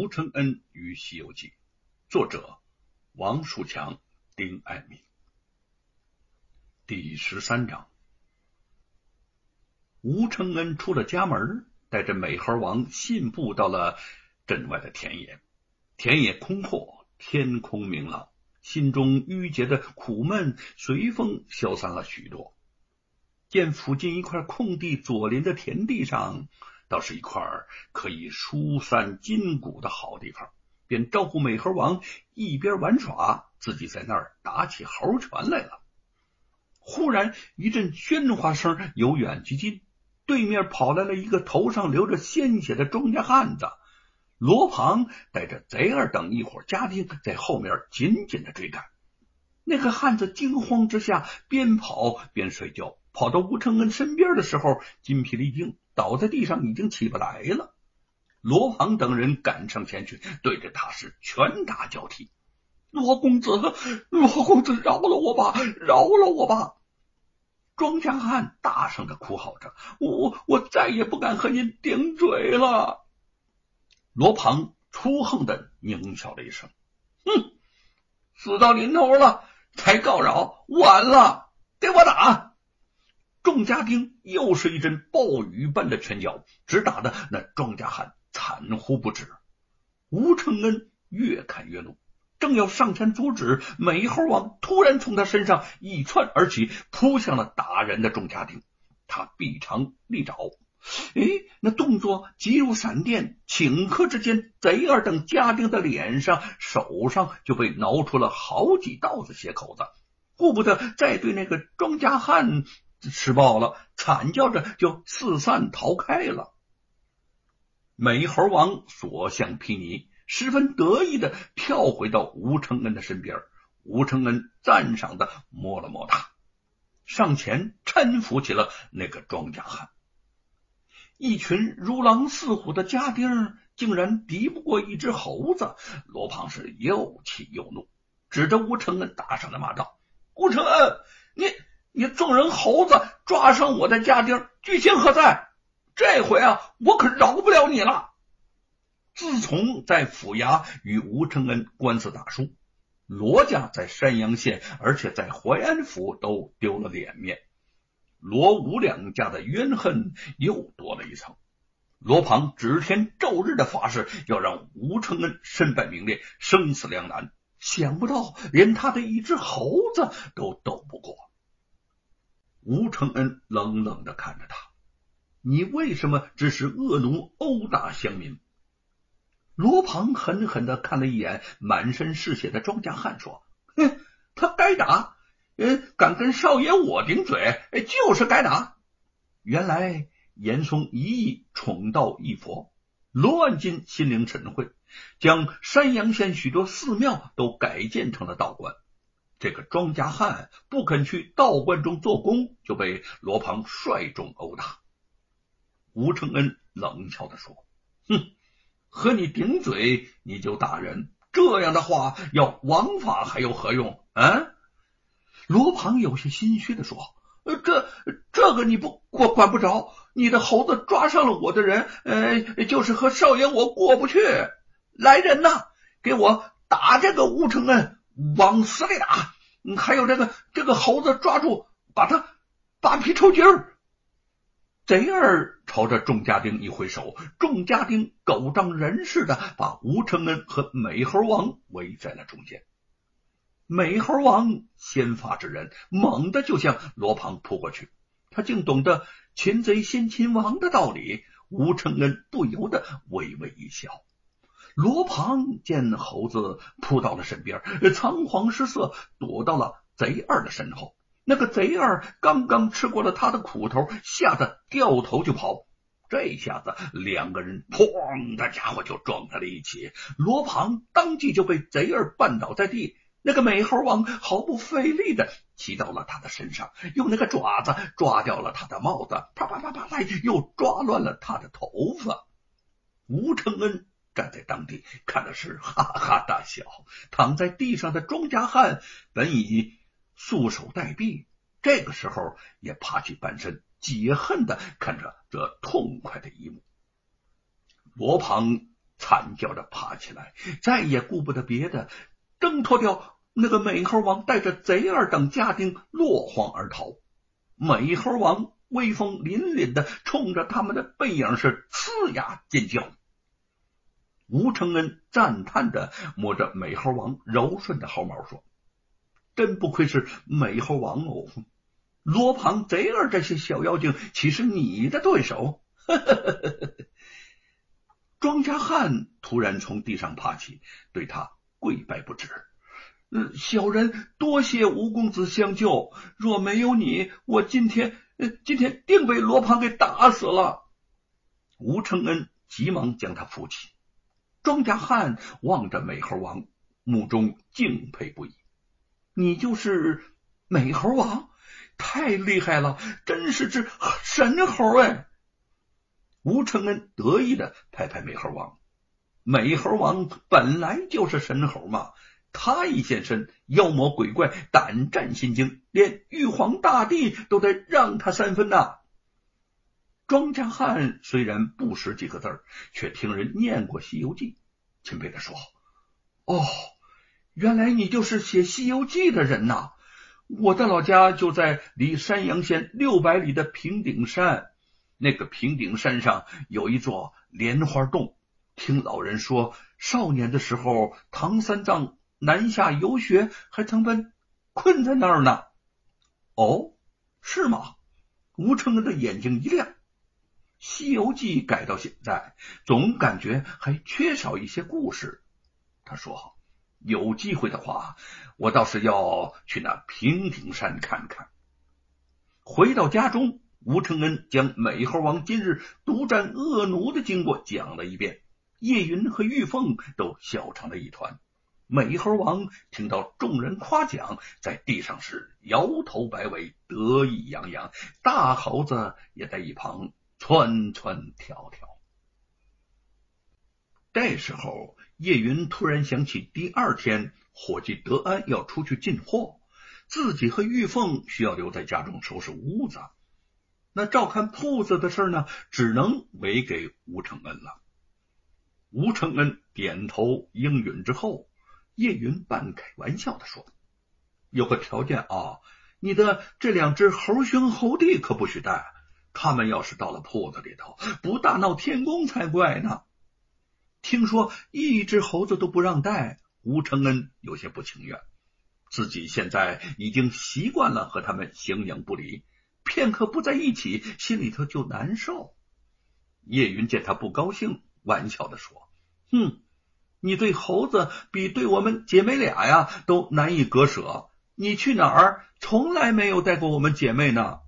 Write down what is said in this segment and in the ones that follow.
吴承恩与《西游记》，作者王树强、丁爱民。第十三章，吴承恩出了家门，带着美猴王信步到了镇外的田野。田野空阔，天空明朗，心中郁结的苦闷随风消散了许多。见附近一块空地左邻的田地上。倒是一块可以疏散筋骨的好地方，便招呼美猴王一边玩耍，自己在那儿打起猴拳来了。忽然一阵喧哗声由远及近，对面跑来了一个头上流着鲜血的庄稼汉子。罗庞带着贼儿等一伙家丁在后面紧紧的追赶。那个汉子惊慌之下，边跑边睡觉，跑到吴承恩身边的时候，筋疲力尽。倒在地上，已经起不来了。罗庞等人赶上前去，对着他是拳打脚踢。罗公子，罗公子，饶了我吧，饶了我吧！庄稼汉大声的哭嚎着：“我我再也不敢和您顶嘴了。”罗庞粗横的狞笑了一声：“哼，死到临头了才告饶，晚了，给我打！”众家丁又是一阵暴雨般的拳脚，直打的那庄稼汉惨呼不止。吴承恩越看越怒，正要上前阻止，美猴王突然从他身上一窜而起，扑向了打人的众家丁。他臂长利爪，哎，那动作急如闪电，顷刻之间，贼儿等家丁的脸上、手上就被挠出了好几道子血口子，顾不得再对那个庄稼汉。吃饱了，惨叫着就四散逃开了。美猴王所向披靡，十分得意的跳回到吴承恩的身边。吴承恩赞赏的摸了摸他，上前搀扶起了那个庄稼汉。一群如狼似虎的家丁竟然敌不过一只猴子，罗胖是又气又怒，指着吴承恩大声的骂道：“吴承恩，你！”你纵人猴子抓伤我的家丁，居心何在？这回啊，我可饶不了你了！自从在府衙与吴承恩官司打输，罗家在山阳县，而且在淮安府都丢了脸面，罗吴两家的冤恨又多了一层。罗庞指天咒日的发誓，要让吴承恩身败名裂，生死两难。想不到，连他的一只猴子都斗不过。吴承恩冷冷的看着他：“你为什么指使恶奴殴打乡民？”罗庞狠狠的看了一眼满身是血的庄稼汉，说：“哼，他该打，嗯，敢跟少爷我顶嘴，就是该打。”原来严嵩一意宠道一佛，罗万金心领神会，将山阳县许多寺庙都改建成了道观。这个庄稼汉不肯去道观中做工，就被罗庞率众殴打。吴承恩冷笑的说：“哼，和你顶嘴你就打人，这样的话要王法还有何用？”啊！罗庞有些心虚的说：“这这个你不管管不着，你的猴子抓上了我的人，呃，就是和少爷我过不去。来人呐，给我打这个吴承恩！”往死里打！还有这个这个猴子，抓住，把他扒皮抽筋儿。贼儿朝着众家丁一挥手，众家丁狗仗人势的把吴承恩和美猴王围在了中间。美猴王先发制人，猛地就向罗庞扑过去。他竟懂得擒贼先擒王的道理。吴承恩不由得微微一笑。罗庞见猴子扑到了身边，仓皇失色，躲到了贼二的身后。那个贼二刚刚吃过了他的苦头，吓得掉头就跑。这下子两个人砰的家伙就撞在了一起，罗庞当即就被贼二绊倒在地。那个美猴王毫不费力的骑到了他的身上，用那个爪子抓掉了他的帽子，啪啪啪啪啪，又抓乱了他的头发。吴承恩。站在当地看的是哈哈大笑，躺在地上的庄稼汉本已束手待毙，这个时候也爬起半身，解恨的看着这痛快的一幕。罗庞惨叫着爬起来，再也顾不得别的，挣脱掉那个美猴王带着贼儿等家丁落荒而逃。美猴王威风凛凛的冲着他们的背影是呲牙尖叫。吴承恩赞叹着摸着美猴王柔顺的毫毛说：“真不愧是美猴王哦，罗庞、贼儿这些小妖精岂是你的对手？” 庄稼汉突然从地上爬起，对他跪拜不止。“小人多谢吴公子相救，若没有你，我今天今天定被罗庞给打死了。”吴承恩急忙将他扶起。庄稼汉望着美猴王，目中敬佩不已。你就是美猴王，太厉害了，真是只神猴哎！吴承恩得意的拍拍美猴王。美猴王本来就是神猴嘛，他一现身，妖魔鬼怪胆战心惊，连玉皇大帝都得让他三分呐。庄稼汉虽然不识几个字儿，却听人念过《西游记》，钦佩的说：“哦，原来你就是写《西游记》的人呐！我的老家就在离山阳县六百里的平顶山，那个平顶山上有一座莲花洞。听老人说，少年的时候，唐三藏南下游学，还曾被困在那儿呢。哦，是吗？”吴承恩的眼睛一亮。《西游记》改到现在，总感觉还缺少一些故事。他说：“有机会的话，我倒是要去那平顶山看看。”回到家中，吴承恩将美猴王今日独占恶奴的经过讲了一遍，叶云和玉凤都笑成了一团。美猴王听到众人夸奖，在地上是摇头摆尾，得意洋洋。大猴子也在一旁。窜窜跳跳。这时候，叶云突然想起，第二天伙计德安要出去进货，自己和玉凤需要留在家中收拾屋子。那照看铺子的事呢，只能委给吴承恩了。吴承恩点头应允之后，叶云半开玩笑的说：“有个条件啊，你的这两只猴兄猴弟可不许带。”他们要是到了铺子里头，不大闹天宫才怪呢。听说一只猴子都不让带，吴承恩有些不情愿。自己现在已经习惯了和他们形影不离，片刻不在一起，心里头就难受。叶云见他不高兴，玩笑的说：“哼，你对猴子比对我们姐妹俩呀都难以割舍。你去哪儿，从来没有带过我们姐妹呢。”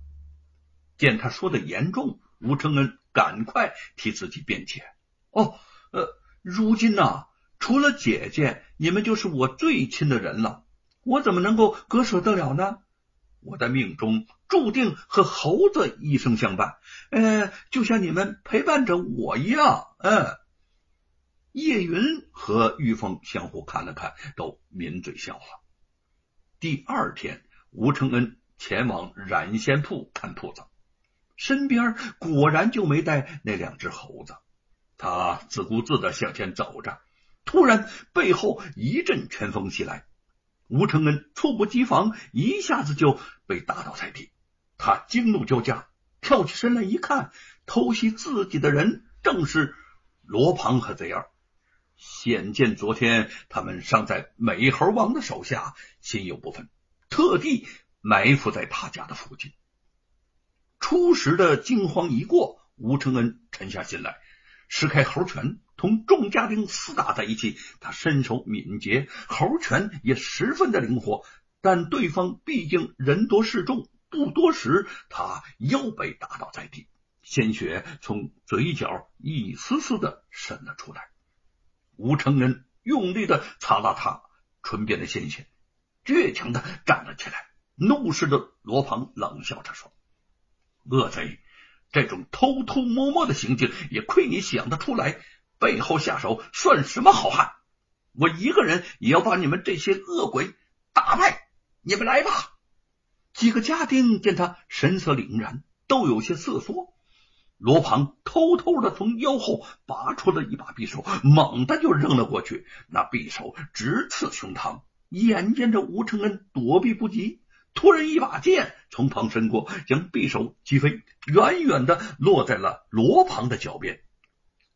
见他说的严重，吴承恩赶快替自己辩解：“哦，呃，如今呐，除了姐姐，你们就是我最亲的人了，我怎么能够割舍得了呢？我的命中注定和猴子一生相伴，呃，就像你们陪伴着我一样。”嗯，叶云和玉凤相互看了看，都抿嘴笑了。第二天，吴承恩前往染仙铺看铺子。身边果然就没带那两只猴子，他自顾自的向前走着，突然背后一阵拳风袭来，吴承恩猝不及防，一下子就被打倒在地。他惊怒交加，跳起身来一看，偷袭自己的人正是罗庞和贼儿。显见昨天他们尚在美猴王的手下，心有不忿，特地埋伏在他家的附近。初时的惊慌一过，吴承恩沉下心来，施开猴拳，同众家丁厮打在一起。他身手敏捷，猴拳也十分的灵活。但对方毕竟人多势众，不多时，他又被打倒在地，鲜血从嘴角一丝丝的渗了出来。吴承恩用力的擦了擦唇边的鲜血，倔强的站了起来，怒视着罗鹏，冷笑着说。恶贼，这种偷偷摸摸的行径也亏你想得出来，背后下手算什么好汉？我一个人也要把你们这些恶鬼打败！你们来吧！几个家丁见他神色凛然，都有些瑟缩。罗庞偷偷的从腰后拔出了一把匕首，猛地就扔了过去。那匕首直刺胸膛，眼见着吴承恩躲避不及，突然一把剑从旁伸过，将匕首击飞，远远的落在了罗庞的脚边。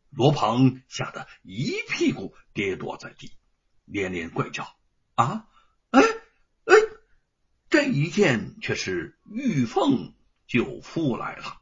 罗庞吓得一屁股跌坐在地，连连怪叫：“啊！哎哎！”这一剑却是玉凤救父来了。